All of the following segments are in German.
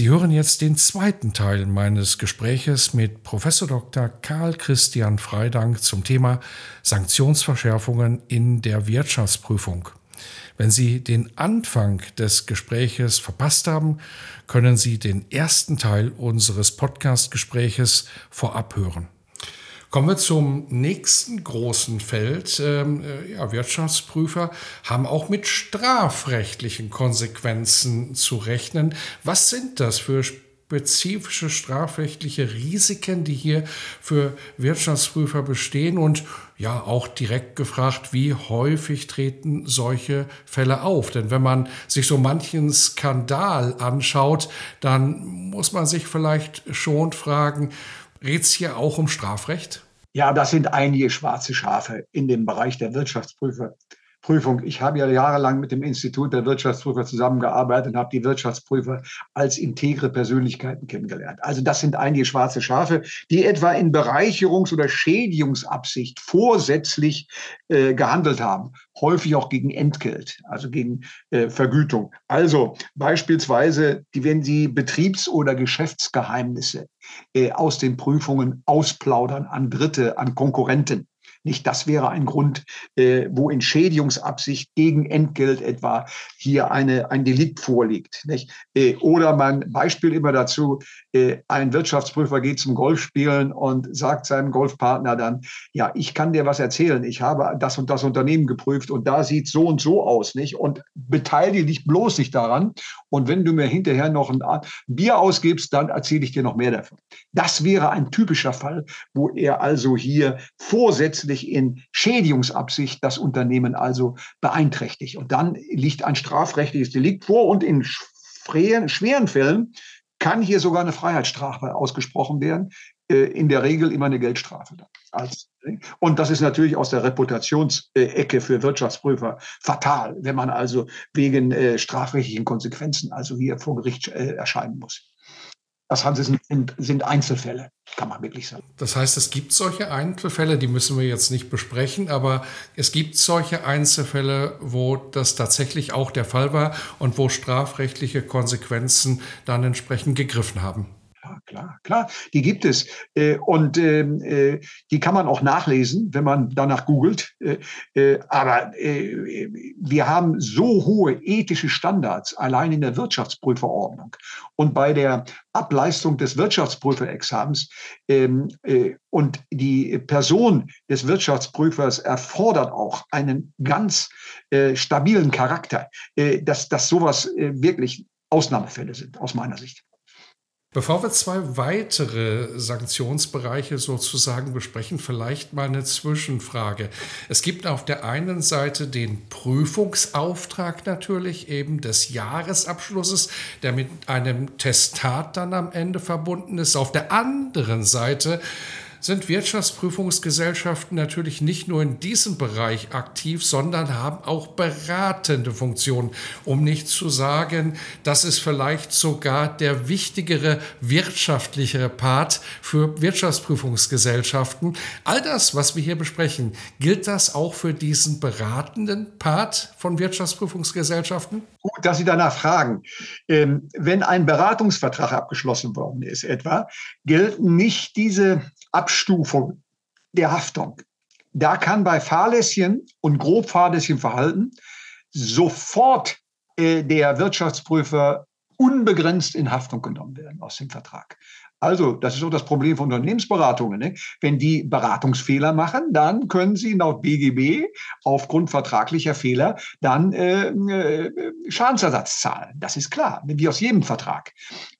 Sie hören jetzt den zweiten Teil meines Gespräches mit Professor Dr. Karl Christian Freidank zum Thema Sanktionsverschärfungen in der Wirtschaftsprüfung. Wenn Sie den Anfang des Gespräches verpasst haben, können Sie den ersten Teil unseres Podcast-Gespräches vorab hören. Kommen wir zum nächsten großen Feld. Ähm, äh, ja, Wirtschaftsprüfer haben auch mit strafrechtlichen Konsequenzen zu rechnen. Was sind das für spezifische strafrechtliche Risiken, die hier für Wirtschaftsprüfer bestehen? Und ja, auch direkt gefragt, wie häufig treten solche Fälle auf? Denn wenn man sich so manchen Skandal anschaut, dann muss man sich vielleicht schon fragen, Geht es hier auch um Strafrecht? Ja, das sind einige schwarze Schafe in dem Bereich der Wirtschaftsprüfer. Prüfung. Ich habe ja jahrelang mit dem Institut der Wirtschaftsprüfer zusammengearbeitet und habe die Wirtschaftsprüfer als integre Persönlichkeiten kennengelernt. Also das sind einige schwarze Schafe, die etwa in Bereicherungs- oder Schädigungsabsicht vorsätzlich äh, gehandelt haben, häufig auch gegen Entgelt, also gegen äh, Vergütung. Also beispielsweise, die, wenn sie Betriebs- oder Geschäftsgeheimnisse äh, aus den Prüfungen ausplaudern an Dritte, an Konkurrenten. Nicht das wäre ein Grund, äh, wo in Schädigungsabsicht gegen Entgelt etwa hier eine, ein Delikt vorliegt. Nicht? Äh, oder man, Beispiel immer dazu, äh, ein Wirtschaftsprüfer geht zum Golfspielen und sagt seinem Golfpartner dann, ja, ich kann dir was erzählen, ich habe das und das Unternehmen geprüft und da sieht so und so aus, nicht? Und beteilige dich bloß nicht daran. Und wenn du mir hinterher noch ein Bier ausgibst, dann erzähle ich dir noch mehr davon. Das wäre ein typischer Fall, wo er also hier vorsätzlich letztlich in Schädigungsabsicht das Unternehmen also beeinträchtigt. Und dann liegt ein strafrechtliches Delikt vor und in schweren, Fällen kann hier sogar eine Freiheitsstrafe ausgesprochen werden. Äh, in der Regel immer eine Geldstrafe. und das ist natürlich aus der Reputationsecke für Wirtschaftsprüfer fatal, wenn man also wegen äh, strafrechtlichen Konsequenzen also hier vor Gericht äh, erscheinen muss. Das sind, sind Einzelfälle, kann man wirklich sagen. Das heißt, es gibt solche Einzelfälle, die müssen wir jetzt nicht besprechen, aber es gibt solche Einzelfälle, wo das tatsächlich auch der Fall war und wo strafrechtliche Konsequenzen dann entsprechend gegriffen haben klar, klar, klar. Die gibt es. Äh, und ähm, äh, die kann man auch nachlesen, wenn man danach googelt. Äh, aber wir haben so hohe ethische Standards allein in der Wirtschaftsprüferordnung und bei der Ableistung des Wirtschaftsprüferexamens. Ähm, und die Person des Wirtschaftsprüfers erfordert auch einen ganz stabilen Charakter, dass, dass sowas wirklich Ausnahmefälle sind, aus meiner Sicht. Bevor wir zwei weitere Sanktionsbereiche sozusagen besprechen, vielleicht mal eine Zwischenfrage. Es gibt auf der einen Seite den Prüfungsauftrag natürlich eben des Jahresabschlusses, der mit einem Testat dann am Ende verbunden ist. Auf der anderen Seite sind Wirtschaftsprüfungsgesellschaften natürlich nicht nur in diesem Bereich aktiv, sondern haben auch beratende Funktionen, um nicht zu sagen, das ist vielleicht sogar der wichtigere wirtschaftlichere Part für Wirtschaftsprüfungsgesellschaften. All das, was wir hier besprechen, gilt das auch für diesen beratenden Part von Wirtschaftsprüfungsgesellschaften? Gut, dass Sie danach fragen. Ähm, wenn ein Beratungsvertrag abgeschlossen worden ist, etwa, gelten nicht diese Abstufung der Haftung. Da kann bei fahrlässigem und grob fahrlässigem Verhalten sofort äh, der Wirtschaftsprüfer unbegrenzt in Haftung genommen werden aus dem Vertrag. Also, das ist auch das Problem von Unternehmensberatungen. Ne? Wenn die Beratungsfehler machen, dann können sie laut BGB aufgrund vertraglicher Fehler dann äh, äh, Schadensersatz zahlen. Das ist klar, wie aus jedem Vertrag.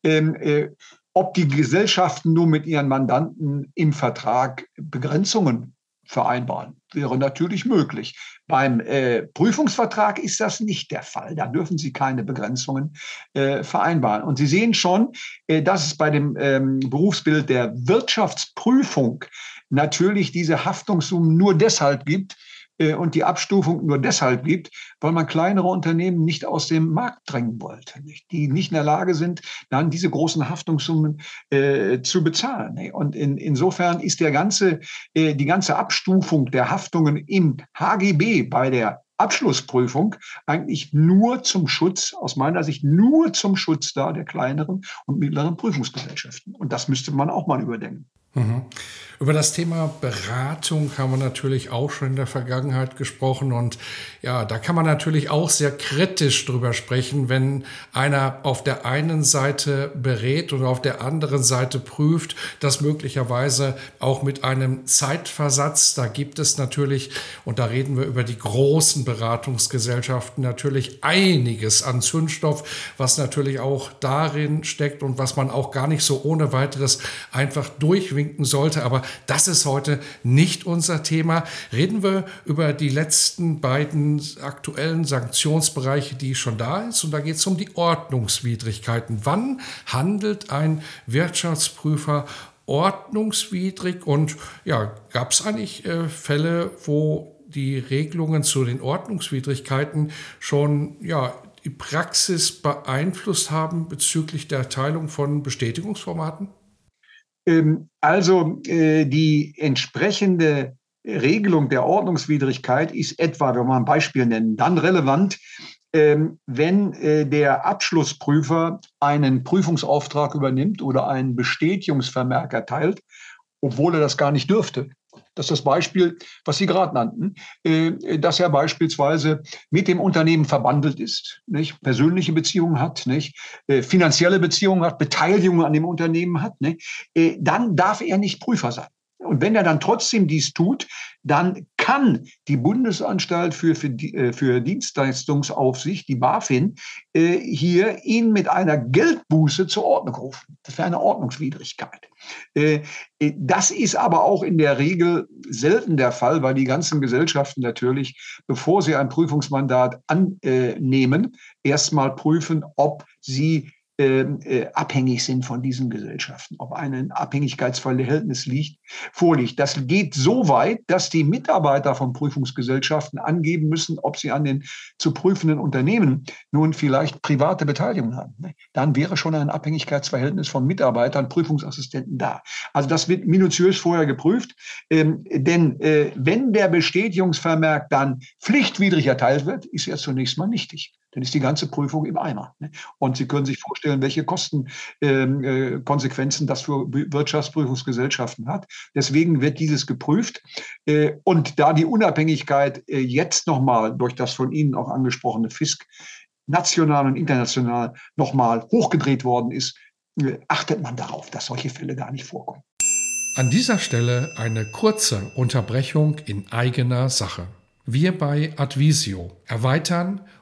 Ähm, äh, ob die Gesellschaften nur mit ihren Mandanten im Vertrag Begrenzungen vereinbaren. Wäre natürlich möglich. Beim äh, Prüfungsvertrag ist das nicht der Fall. Da dürfen Sie keine Begrenzungen äh, vereinbaren. Und Sie sehen schon, äh, dass es bei dem ähm, Berufsbild der Wirtschaftsprüfung natürlich diese Haftungssummen nur deshalb gibt, und die Abstufung nur deshalb gibt, weil man kleinere Unternehmen nicht aus dem Markt drängen wollte, nicht? die nicht in der Lage sind, dann diese großen Haftungssummen äh, zu bezahlen. Nicht? Und in, insofern ist der ganze, äh, die ganze Abstufung der Haftungen im HGB bei der Abschlussprüfung eigentlich nur zum Schutz, aus meiner Sicht nur zum Schutz da der kleineren und mittleren Prüfungsgesellschaften. Und das müsste man auch mal überdenken. Mhm. Über das Thema Beratung haben wir natürlich auch schon in der Vergangenheit gesprochen und ja, da kann man natürlich auch sehr kritisch drüber sprechen, wenn einer auf der einen Seite berät und auf der anderen Seite prüft, das möglicherweise auch mit einem Zeitversatz. Da gibt es natürlich, und da reden wir über die großen Beratungsgesellschaften, natürlich einiges an Zündstoff, was natürlich auch darin steckt und was man auch gar nicht so ohne weiteres einfach durchwinken sollte. Aber das ist heute nicht unser Thema. Reden wir über die letzten beiden aktuellen Sanktionsbereiche, die schon da ist. Und da geht es um die Ordnungswidrigkeiten. Wann handelt ein Wirtschaftsprüfer ordnungswidrig? Und ja, gab es eigentlich äh, Fälle, wo die Regelungen zu den Ordnungswidrigkeiten schon ja, die Praxis beeinflusst haben bezüglich der Erteilung von Bestätigungsformaten? Ähm, also äh, die entsprechende Regelung der Ordnungswidrigkeit ist etwa, wenn wir ein Beispiel nennen, dann relevant, ähm, wenn äh, der Abschlussprüfer einen Prüfungsauftrag übernimmt oder einen Bestätigungsvermerk erteilt, obwohl er das gar nicht dürfte. Das ist das Beispiel, was Sie gerade nannten, äh, dass er beispielsweise mit dem Unternehmen verbandelt ist, nicht? persönliche Beziehungen hat, nicht? Äh, finanzielle Beziehungen hat, Beteiligung an dem Unternehmen hat, nicht? Äh, dann darf er nicht Prüfer sein. Und wenn er dann trotzdem dies tut, dann kann die Bundesanstalt für, für, äh, für Dienstleistungsaufsicht, die BaFin, äh, hier ihn mit einer Geldbuße zur Ordnung rufen. Das wäre eine Ordnungswidrigkeit. Äh, das ist aber auch in der Regel selten der Fall, weil die ganzen Gesellschaften natürlich, bevor sie ein Prüfungsmandat annehmen, erstmal prüfen, ob sie äh, abhängig sind von diesen Gesellschaften, ob ein Abhängigkeitsverhältnis liegt, vorliegt. Das geht so weit, dass die Mitarbeiter von Prüfungsgesellschaften angeben müssen, ob sie an den zu prüfenden Unternehmen nun vielleicht private Beteiligung haben. Ne? Dann wäre schon ein Abhängigkeitsverhältnis von Mitarbeitern, Prüfungsassistenten da. Also das wird minutiös vorher geprüft, ähm, denn äh, wenn der Bestätigungsvermerk dann pflichtwidrig erteilt wird, ist er zunächst mal nichtig dann ist die ganze Prüfung im Eimer. Ne? Und Sie können sich vorstellen, welche Kostenkonsequenzen ähm, äh, das für Wirtschaftsprüfungsgesellschaften hat. Deswegen wird dieses geprüft. Äh, und da die Unabhängigkeit äh, jetzt nochmal durch das von Ihnen auch angesprochene FISK national und international nochmal hochgedreht worden ist, achtet man darauf, dass solche Fälle gar nicht vorkommen. An dieser Stelle eine kurze Unterbrechung in eigener Sache. Wir bei Advisio erweitern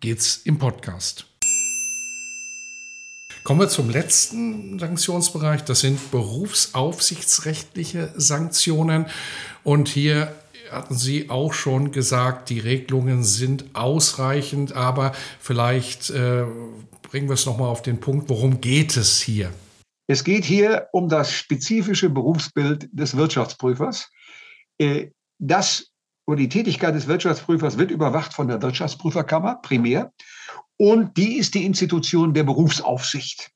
geht's im Podcast. Kommen wir zum letzten Sanktionsbereich. Das sind berufsaufsichtsrechtliche Sanktionen. Und hier hatten Sie auch schon gesagt, die Regelungen sind ausreichend, aber vielleicht äh, bringen wir es nochmal auf den Punkt, worum geht es hier? Es geht hier um das spezifische Berufsbild des Wirtschaftsprüfers. Äh, das und die Tätigkeit des Wirtschaftsprüfers wird überwacht von der Wirtschaftsprüferkammer primär. Und die ist die Institution der Berufsaufsicht.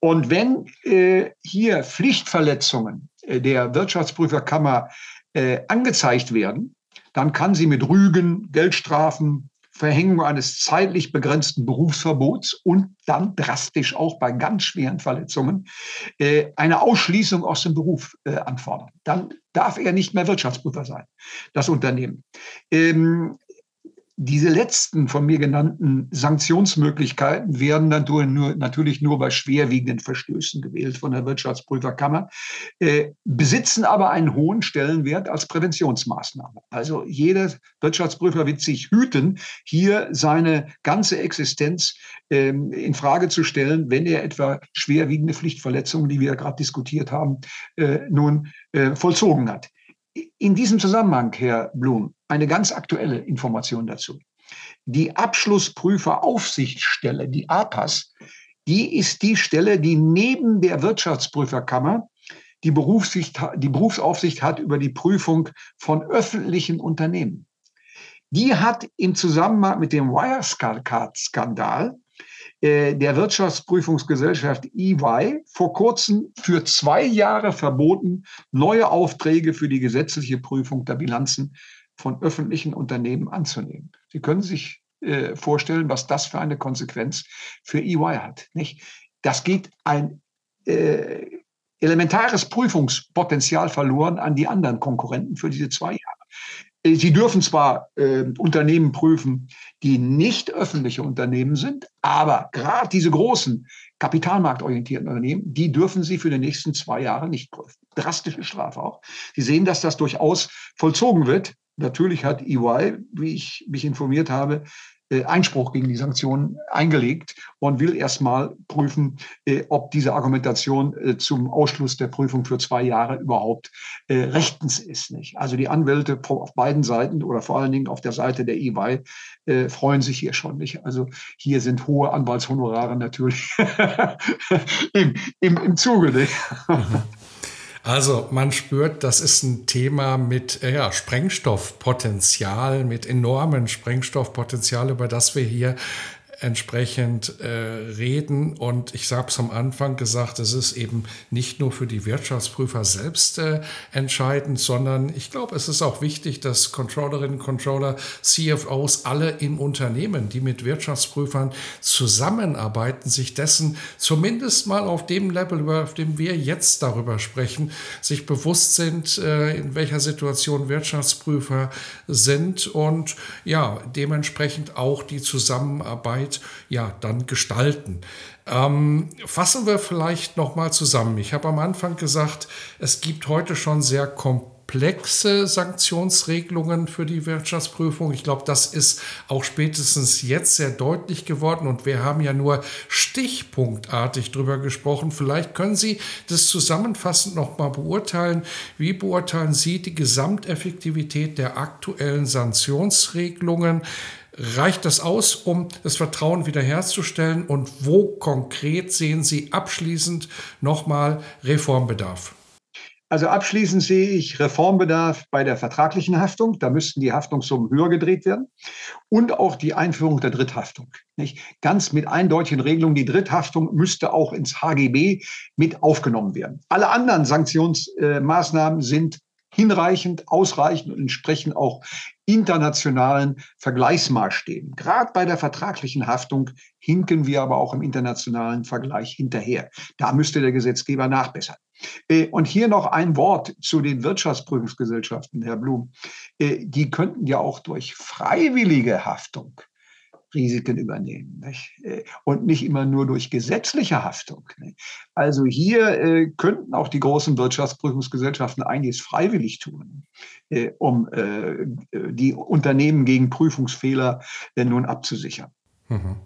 Und wenn äh, hier Pflichtverletzungen äh, der Wirtschaftsprüferkammer äh, angezeigt werden, dann kann sie mit Rügen, Geldstrafen, Verhängung eines zeitlich begrenzten Berufsverbots und dann drastisch auch bei ganz schweren Verletzungen äh, eine Ausschließung aus dem Beruf äh, anfordern. Dann darf er nicht mehr Wirtschaftsprüfer sein, das Unternehmen. Ähm, diese letzten von mir genannten Sanktionsmöglichkeiten werden natürlich nur bei schwerwiegenden Verstößen gewählt von der Wirtschaftsprüferkammer, äh, besitzen aber einen hohen Stellenwert als Präventionsmaßnahme. Also jeder Wirtschaftsprüfer wird sich hüten, hier seine ganze Existenz ähm, in Frage zu stellen, wenn er etwa schwerwiegende Pflichtverletzungen, die wir gerade diskutiert haben, äh, nun äh, vollzogen hat. In diesem Zusammenhang, Herr Blum, eine ganz aktuelle Information dazu. Die Abschlussprüferaufsichtsstelle, die APAS, die ist die Stelle, die neben der Wirtschaftsprüferkammer die, Berufssicht, die Berufsaufsicht hat über die Prüfung von öffentlichen Unternehmen. Die hat im Zusammenhang mit dem Wirecard-Skandal der Wirtschaftsprüfungsgesellschaft EY vor kurzem für zwei Jahre verboten, neue Aufträge für die gesetzliche Prüfung der Bilanzen von öffentlichen Unternehmen anzunehmen. Sie können sich äh, vorstellen, was das für eine Konsequenz für EY hat. Nicht? Das geht ein äh, elementares Prüfungspotenzial verloren an die anderen Konkurrenten für diese zwei Jahre. Äh, sie dürfen zwar äh, Unternehmen prüfen, die nicht öffentliche Unternehmen sind, aber gerade diese großen kapitalmarktorientierten Unternehmen, die dürfen Sie für die nächsten zwei Jahre nicht prüfen. Drastische Strafe auch. Sie sehen, dass das durchaus vollzogen wird. Natürlich hat EY, wie ich mich informiert habe, äh, Einspruch gegen die Sanktionen eingelegt und will erstmal prüfen, äh, ob diese Argumentation äh, zum Ausschluss der Prüfung für zwei Jahre überhaupt rechtens ist. Also die Anwälte auf beiden Seiten oder vor allen Dingen auf der Seite der EY freuen sich hier schon nicht. Also hier sind hohe Anwaltshonorare natürlich im, im, im Zuge. Nicht? Also man spürt, das ist ein Thema mit ja, Sprengstoffpotenzial, mit enormen Sprengstoffpotenzial, über das wir hier entsprechend äh, reden. Und ich habe es am Anfang gesagt, es ist eben nicht nur für die Wirtschaftsprüfer selbst äh, entscheidend, sondern ich glaube, es ist auch wichtig, dass Controllerinnen, Controller, CFOs, alle im Unternehmen, die mit Wirtschaftsprüfern zusammenarbeiten, sich dessen zumindest mal auf dem Level, auf dem wir jetzt darüber sprechen, sich bewusst sind, äh, in welcher Situation Wirtschaftsprüfer sind und ja, dementsprechend auch die Zusammenarbeit Zeit ja dann gestalten. Ähm, fassen wir vielleicht noch mal zusammen. Ich habe am Anfang gesagt, es gibt heute schon sehr komplexe Sanktionsregelungen für die Wirtschaftsprüfung. Ich glaube, das ist auch spätestens jetzt sehr deutlich geworden und wir haben ja nur stichpunktartig drüber gesprochen. Vielleicht können Sie das zusammenfassend noch mal beurteilen. Wie beurteilen Sie die Gesamteffektivität der aktuellen Sanktionsregelungen? Reicht das aus, um das Vertrauen wiederherzustellen? Und wo konkret sehen Sie abschließend nochmal Reformbedarf? Also abschließend sehe ich Reformbedarf bei der vertraglichen Haftung. Da müssten die Haftungssummen höher gedreht werden. Und auch die Einführung der Dritthaftung. Nicht? Ganz mit eindeutigen Regelungen. Die Dritthaftung müsste auch ins HGB mit aufgenommen werden. Alle anderen Sanktionsmaßnahmen sind hinreichend, ausreichend und entsprechen auch internationalen Vergleichsmaßstäben. Gerade bei der vertraglichen Haftung hinken wir aber auch im internationalen Vergleich hinterher. Da müsste der Gesetzgeber nachbessern. Äh, und hier noch ein Wort zu den Wirtschaftsprüfungsgesellschaften, Herr Blum. Äh, die könnten ja auch durch freiwillige Haftung Risiken übernehmen nicht? Äh, und nicht immer nur durch gesetzliche Haftung. Nicht? Also hier äh, könnten auch die großen Wirtschaftsprüfungsgesellschaften einiges freiwillig tun, äh, um äh, die Unternehmen gegen Prüfungsfehler äh, nun abzusichern. Mhm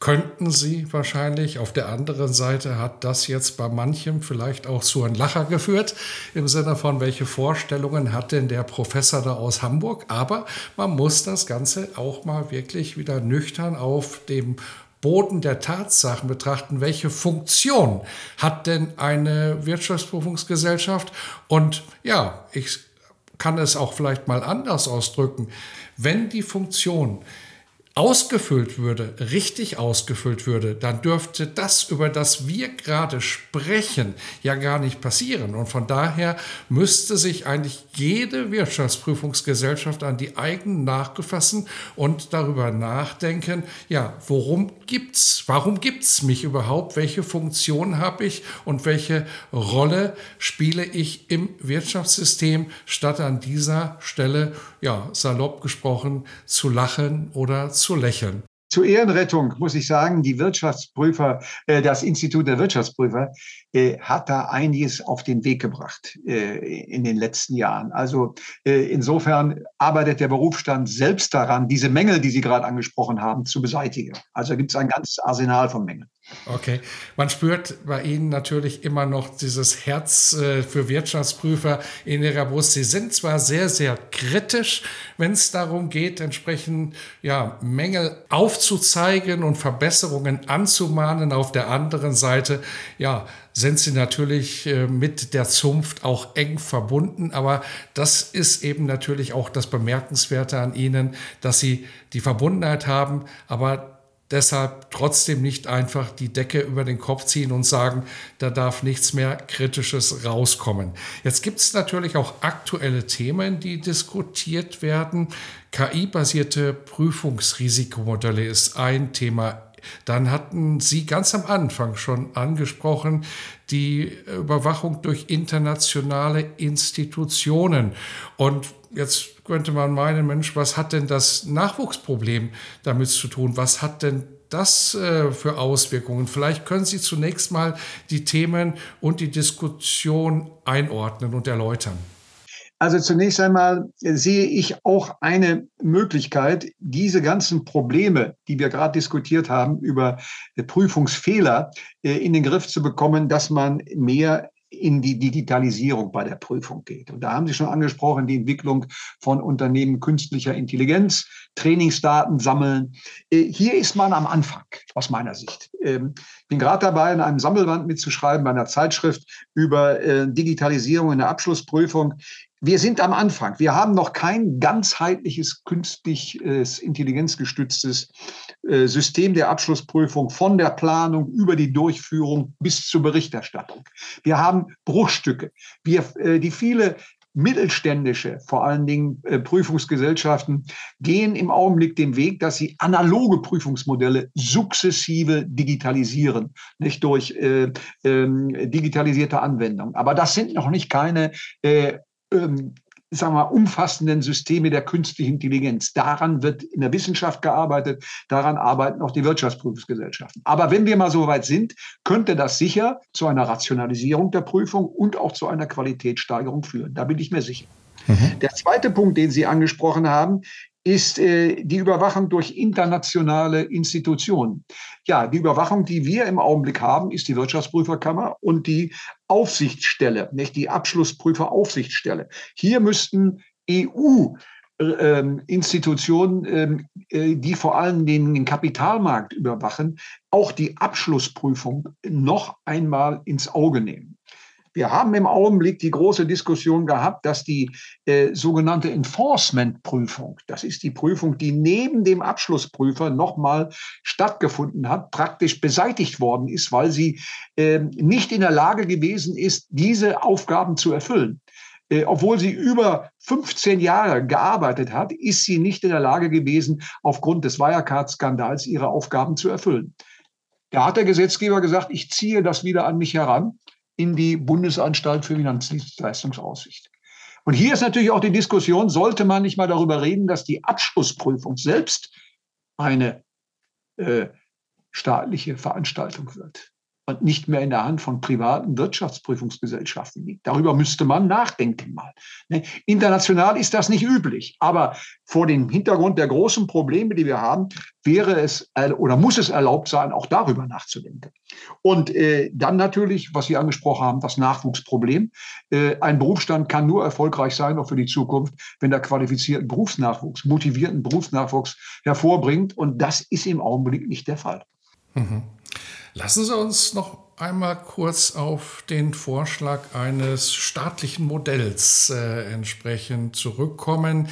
könnten sie wahrscheinlich. Auf der anderen Seite hat das jetzt bei manchem vielleicht auch zu einem Lacher geführt, im Sinne von, welche Vorstellungen hat denn der Professor da aus Hamburg? Aber man muss das Ganze auch mal wirklich wieder nüchtern auf dem Boden der Tatsachen betrachten, welche Funktion hat denn eine Wirtschaftsprüfungsgesellschaft? Und ja, ich kann es auch vielleicht mal anders ausdrücken. Wenn die Funktion ausgefüllt würde, richtig ausgefüllt würde, dann dürfte das, über das wir gerade sprechen, ja gar nicht passieren. Und von daher müsste sich eigentlich jede Wirtschaftsprüfungsgesellschaft an die eigenen Nagel fassen und darüber nachdenken, ja, worum gibt's? Warum gibt's mich überhaupt? Welche Funktion habe ich und welche Rolle spiele ich im Wirtschaftssystem, statt an dieser Stelle, ja, salopp gesprochen, zu lachen oder zu lächeln. Zur Ehrenrettung muss ich sagen, die Wirtschaftsprüfer, äh, das Institut der Wirtschaftsprüfer äh, hat da einiges auf den Weg gebracht äh, in den letzten Jahren. Also insofern arbeitet der Berufsstand selbst daran, diese Mängel, die Sie gerade angesprochen haben, zu beseitigen. Also gibt es ein ganzes Arsenal von Mängeln. Okay, man spürt bei Ihnen natürlich immer noch dieses Herz äh, für Wirtschaftsprüfer in Ihrer Brust. Sie sind zwar sehr, sehr kritisch, wenn es darum geht, entsprechend ja, Mängel aufzuzeigen und Verbesserungen anzumahnen. Auf der anderen Seite, ja, sind sie natürlich äh, mit der Zunft auch eng verbunden. Aber das ist eben natürlich auch das Bemerkenswerte an ihnen, dass sie die Verbundenheit haben, aber deshalb trotzdem nicht einfach die Decke über den Kopf ziehen und sagen, da darf nichts mehr Kritisches rauskommen. Jetzt gibt es natürlich auch aktuelle Themen, die diskutiert werden. KI-basierte Prüfungsrisikomodelle ist ein Thema. Dann hatten Sie ganz am Anfang schon angesprochen, die Überwachung durch internationale Institutionen. Und jetzt könnte man meinen, Mensch, was hat denn das Nachwuchsproblem damit zu tun? Was hat denn das äh, für Auswirkungen? Vielleicht können Sie zunächst mal die Themen und die Diskussion einordnen und erläutern. Also zunächst einmal sehe ich auch eine Möglichkeit, diese ganzen Probleme, die wir gerade diskutiert haben, über Prüfungsfehler äh, in den Griff zu bekommen, dass man mehr in die Digitalisierung bei der Prüfung geht. Und da haben Sie schon angesprochen, die Entwicklung von Unternehmen künstlicher Intelligenz, Trainingsdaten sammeln. Äh, hier ist man am Anfang, aus meiner Sicht. Ähm, ich bin gerade dabei, in einem Sammelband mitzuschreiben, bei einer Zeitschrift über äh, Digitalisierung in der Abschlussprüfung wir sind am Anfang. Wir haben noch kein ganzheitliches, künstlich äh, intelligenzgestütztes äh, System der Abschlussprüfung von der Planung über die Durchführung bis zur Berichterstattung. Wir haben Bruchstücke. Wir, äh, die viele mittelständische, vor allen Dingen äh, Prüfungsgesellschaften, gehen im Augenblick den Weg, dass sie analoge Prüfungsmodelle sukzessive digitalisieren, nicht durch äh, ähm, digitalisierte Anwendungen. Aber das sind noch nicht keine äh, ähm, sagen wir, umfassenden Systeme der künstlichen Intelligenz. Daran wird in der Wissenschaft gearbeitet, daran arbeiten auch die Wirtschaftsprüfungsgesellschaften. Aber wenn wir mal so weit sind, könnte das sicher zu einer Rationalisierung der Prüfung und auch zu einer Qualitätssteigerung führen. Da bin ich mir sicher. Mhm. Der zweite Punkt, den Sie angesprochen haben, ist äh, die Überwachung durch internationale Institutionen. Ja, die Überwachung, die wir im Augenblick haben, ist die Wirtschaftsprüferkammer und die Aufsichtsstelle, nicht die Abschlussprüferaufsichtsstelle. Hier müssten EU ähm, Institutionen, ähm, äh, die vor allem den, den Kapitalmarkt überwachen, auch die Abschlussprüfung noch einmal ins Auge nehmen. Wir haben im Augenblick die große Diskussion gehabt, dass die äh, sogenannte Enforcement-Prüfung, das ist die Prüfung, die neben dem Abschlussprüfer nochmal stattgefunden hat, praktisch beseitigt worden ist, weil sie äh, nicht in der Lage gewesen ist, diese Aufgaben zu erfüllen. Äh, obwohl sie über 15 Jahre gearbeitet hat, ist sie nicht in der Lage gewesen, aufgrund des Wirecard-Skandals ihre Aufgaben zu erfüllen. Da hat der Gesetzgeber gesagt, ich ziehe das wieder an mich heran in die Bundesanstalt für Finanzdienstleistungsaussicht. Und hier ist natürlich auch die Diskussion, sollte man nicht mal darüber reden, dass die Abschlussprüfung selbst eine äh, staatliche Veranstaltung wird und nicht mehr in der Hand von privaten Wirtschaftsprüfungsgesellschaften liegt. Darüber müsste man nachdenken mal. Ne? International ist das nicht üblich, aber vor dem Hintergrund der großen Probleme, die wir haben, wäre es oder muss es erlaubt sein, auch darüber nachzudenken. Und äh, dann natürlich, was Sie angesprochen haben, das Nachwuchsproblem. Äh, ein Berufsstand kann nur erfolgreich sein, auch für die Zukunft, wenn er qualifizierten Berufsnachwuchs, motivierten Berufsnachwuchs hervorbringt. Und das ist im Augenblick nicht der Fall. Mhm. Lassen Sie uns noch einmal kurz auf den Vorschlag eines staatlichen Modells äh, entsprechend zurückkommen.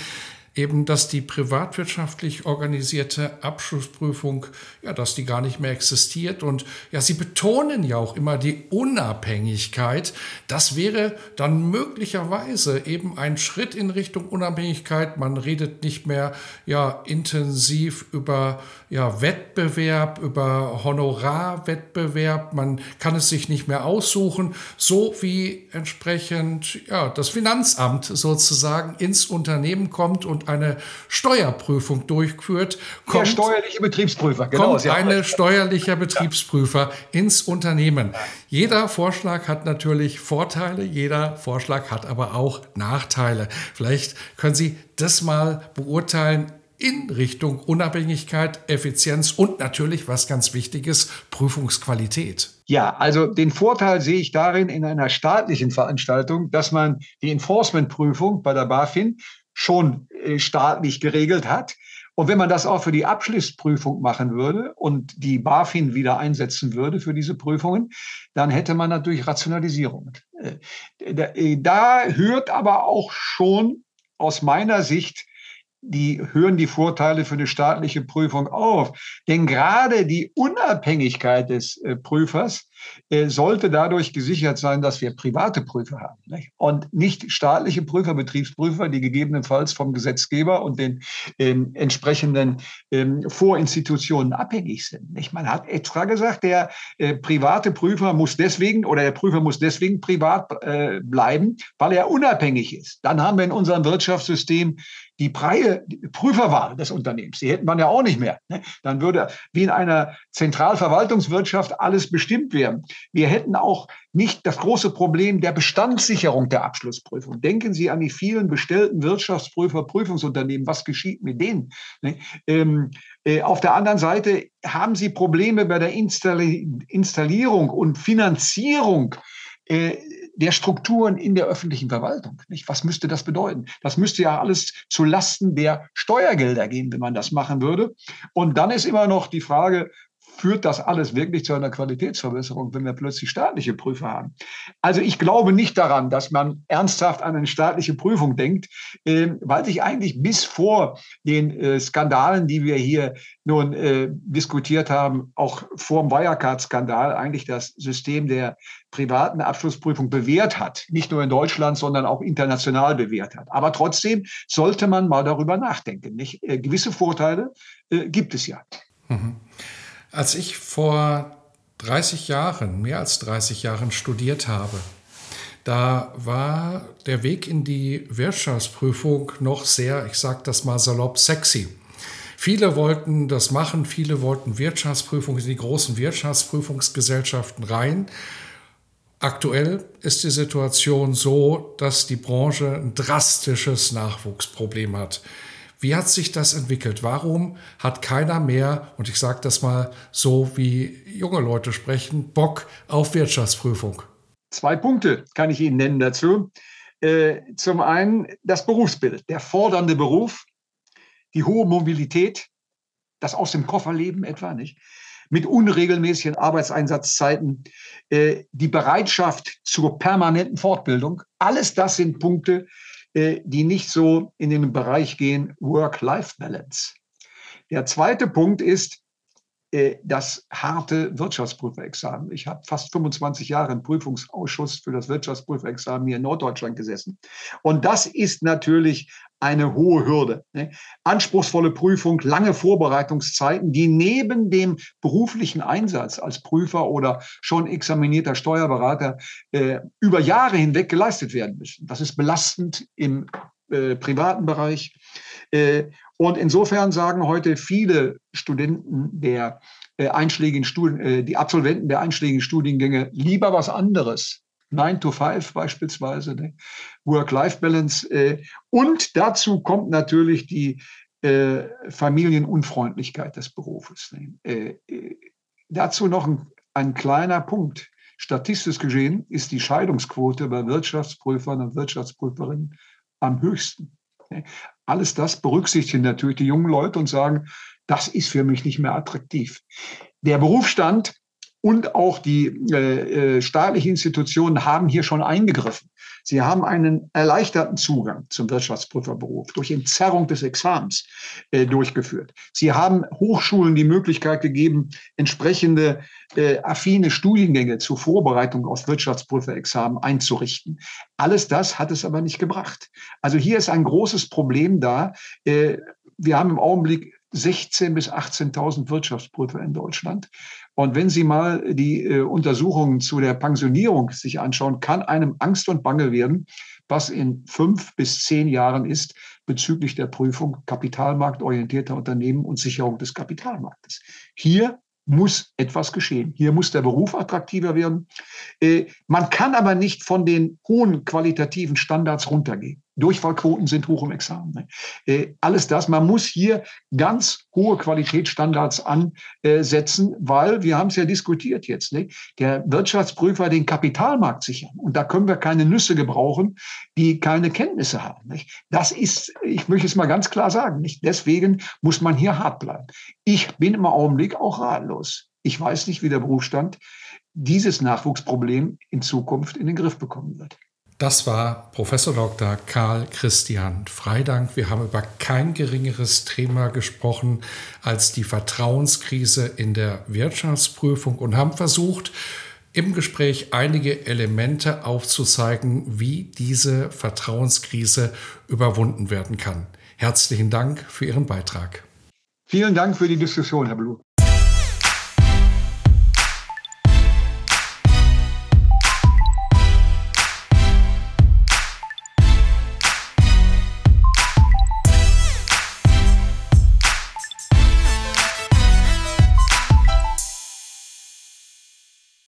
Eben, dass die privatwirtschaftlich organisierte Abschlussprüfung, ja, dass die gar nicht mehr existiert. Und ja, Sie betonen ja auch immer die Unabhängigkeit. Das wäre dann möglicherweise eben ein Schritt in Richtung Unabhängigkeit. Man redet nicht mehr ja intensiv über ja, Wettbewerb, über Honorarwettbewerb. Man kann es sich nicht mehr aussuchen, so wie entsprechend ja, das Finanzamt sozusagen ins Unternehmen kommt und eine Steuerprüfung durchführt. Kommt, Der steuerliche Betriebsprüfer, genau. Kommt eine steuerlicher Betriebsprüfer ja. ins Unternehmen. Jeder Vorschlag hat natürlich Vorteile, jeder Vorschlag hat aber auch Nachteile. Vielleicht können Sie das mal beurteilen in Richtung Unabhängigkeit, Effizienz und natürlich, was ganz wichtig ist, Prüfungsqualität. Ja, also den Vorteil sehe ich darin in einer staatlichen Veranstaltung, dass man die Enforcement-Prüfung bei der BaFin schon staatlich geregelt hat. Und wenn man das auch für die Abschlussprüfung machen würde und die BaFin wieder einsetzen würde für diese Prüfungen, dann hätte man natürlich Rationalisierung. Äh, äh, da hört aber auch schon aus meiner Sicht die hören die Vorteile für eine staatliche Prüfung auf. Denn gerade die Unabhängigkeit des äh, Prüfers äh, sollte dadurch gesichert sein, dass wir private Prüfer haben nicht? und nicht staatliche Prüfer, Betriebsprüfer, die gegebenenfalls vom Gesetzgeber und den ähm, entsprechenden ähm, Vorinstitutionen abhängig sind. Nicht? Man hat extra gesagt, der äh, private Prüfer muss deswegen oder der Prüfer muss deswegen privat äh, bleiben, weil er unabhängig ist. Dann haben wir in unserem Wirtschaftssystem die freie Prüferwahl des Unternehmens. Die hätten man ja auch nicht mehr. Ne? Dann würde wie in einer Zentralverwaltungswirtschaft alles bestimmt werden. Wir hätten auch nicht das große Problem der Bestandssicherung der Abschlussprüfung. Denken Sie an die vielen bestellten Wirtschaftsprüfer, Prüfungsunternehmen. Was geschieht mit denen? Ne? Ähm, äh, auf der anderen Seite haben Sie Probleme bei der Installi Installierung und Finanzierung äh, der Strukturen in der öffentlichen Verwaltung. Nicht? Was müsste das bedeuten? Das müsste ja alles zu Lasten der Steuergelder gehen, wenn man das machen würde. Und dann ist immer noch die Frage, führt das alles wirklich zu einer Qualitätsverbesserung, wenn wir plötzlich staatliche Prüfer haben? Also ich glaube nicht daran, dass man ernsthaft an eine staatliche Prüfung denkt, äh, weil sich eigentlich bis vor den äh, Skandalen, die wir hier nun äh, diskutiert haben, auch vor dem Wirecard-Skandal eigentlich das System der privaten Abschlussprüfung bewährt hat. Nicht nur in Deutschland, sondern auch international bewährt hat. Aber trotzdem sollte man mal darüber nachdenken. Nicht? Äh, gewisse Vorteile äh, gibt es ja. Mhm. Als ich vor 30 Jahren, mehr als 30 Jahren studiert habe, da war der Weg in die Wirtschaftsprüfung noch sehr, ich sage das mal salopp, sexy. Viele wollten das machen, viele wollten Wirtschaftsprüfung in die großen Wirtschaftsprüfungsgesellschaften rein. Aktuell ist die Situation so, dass die Branche ein drastisches Nachwuchsproblem hat. Wie hat sich das entwickelt? Warum hat keiner mehr, und ich sage das mal so, wie junge Leute sprechen, Bock auf Wirtschaftsprüfung? Zwei Punkte kann ich Ihnen nennen dazu. Äh, zum einen das Berufsbild, der fordernde Beruf, die hohe Mobilität, das aus dem Kofferleben etwa, nicht? Mit unregelmäßigen Arbeitseinsatzzeiten, äh, die Bereitschaft zur permanenten Fortbildung. Alles das sind Punkte, die nicht so in den Bereich gehen Work-Life-Balance. Der zweite Punkt ist äh, das harte Wirtschaftsprüferexamen. Ich habe fast 25 Jahre im Prüfungsausschuss für das Wirtschaftsprüferexamen hier in Norddeutschland gesessen. Und das ist natürlich eine hohe Hürde. Ne? Anspruchsvolle Prüfung, lange Vorbereitungszeiten, die neben dem beruflichen Einsatz als Prüfer oder schon examinierter Steuerberater äh, über Jahre hinweg geleistet werden müssen. Das ist belastend im äh, privaten Bereich. Äh, und insofern sagen heute viele Studenten der äh, einschlägigen Studien, äh, die Absolventen der einschlägigen Studiengänge lieber was anderes 9 to 5 beispielsweise, ne? Work-Life-Balance. Und dazu kommt natürlich die Familienunfreundlichkeit des Berufes. Ne? Dazu noch ein, ein kleiner Punkt. Statistisch gesehen ist die Scheidungsquote bei Wirtschaftsprüfern und Wirtschaftsprüferinnen am höchsten. Alles das berücksichtigen natürlich die jungen Leute und sagen, das ist für mich nicht mehr attraktiv. Der Berufsstand und auch die äh, äh, staatlichen Institutionen haben hier schon eingegriffen. Sie haben einen erleichterten Zugang zum Wirtschaftsprüferberuf durch Entzerrung des Examens äh, durchgeführt. Sie haben Hochschulen die Möglichkeit gegeben, entsprechende äh, affine Studiengänge zur Vorbereitung auf Wirtschaftsprüferexamen einzurichten. Alles das hat es aber nicht gebracht. Also hier ist ein großes Problem da. Äh, wir haben im Augenblick 16.000 bis 18.000 Wirtschaftsprüfer in Deutschland. Und wenn Sie mal die äh, Untersuchungen zu der Pensionierung sich anschauen, kann einem Angst und Bange werden, was in fünf bis zehn Jahren ist bezüglich der Prüfung kapitalmarktorientierter Unternehmen und Sicherung des Kapitalmarktes. Hier muss etwas geschehen. Hier muss der Beruf attraktiver werden. Äh, man kann aber nicht von den hohen qualitativen Standards runtergehen. Durchfallquoten sind hoch im Examen. Ne? Äh, alles das, man muss hier ganz hohe Qualitätsstandards ansetzen, weil wir haben es ja diskutiert jetzt. Ne? Der Wirtschaftsprüfer den Kapitalmarkt sichern. Und da können wir keine Nüsse gebrauchen, die keine Kenntnisse haben. Nicht? Das ist, ich möchte es mal ganz klar sagen, nicht? deswegen muss man hier hart bleiben. Ich bin im Augenblick auch ratlos. Ich weiß nicht, wie der Berufsstand dieses Nachwuchsproblem in Zukunft in den Griff bekommen wird. Das war Professor Dr. Karl Christian Freidank. Wir haben über kein geringeres Thema gesprochen als die Vertrauenskrise in der Wirtschaftsprüfung und haben versucht, im Gespräch einige Elemente aufzuzeigen, wie diese Vertrauenskrise überwunden werden kann. Herzlichen Dank für Ihren Beitrag. Vielen Dank für die Diskussion, Herr Blum.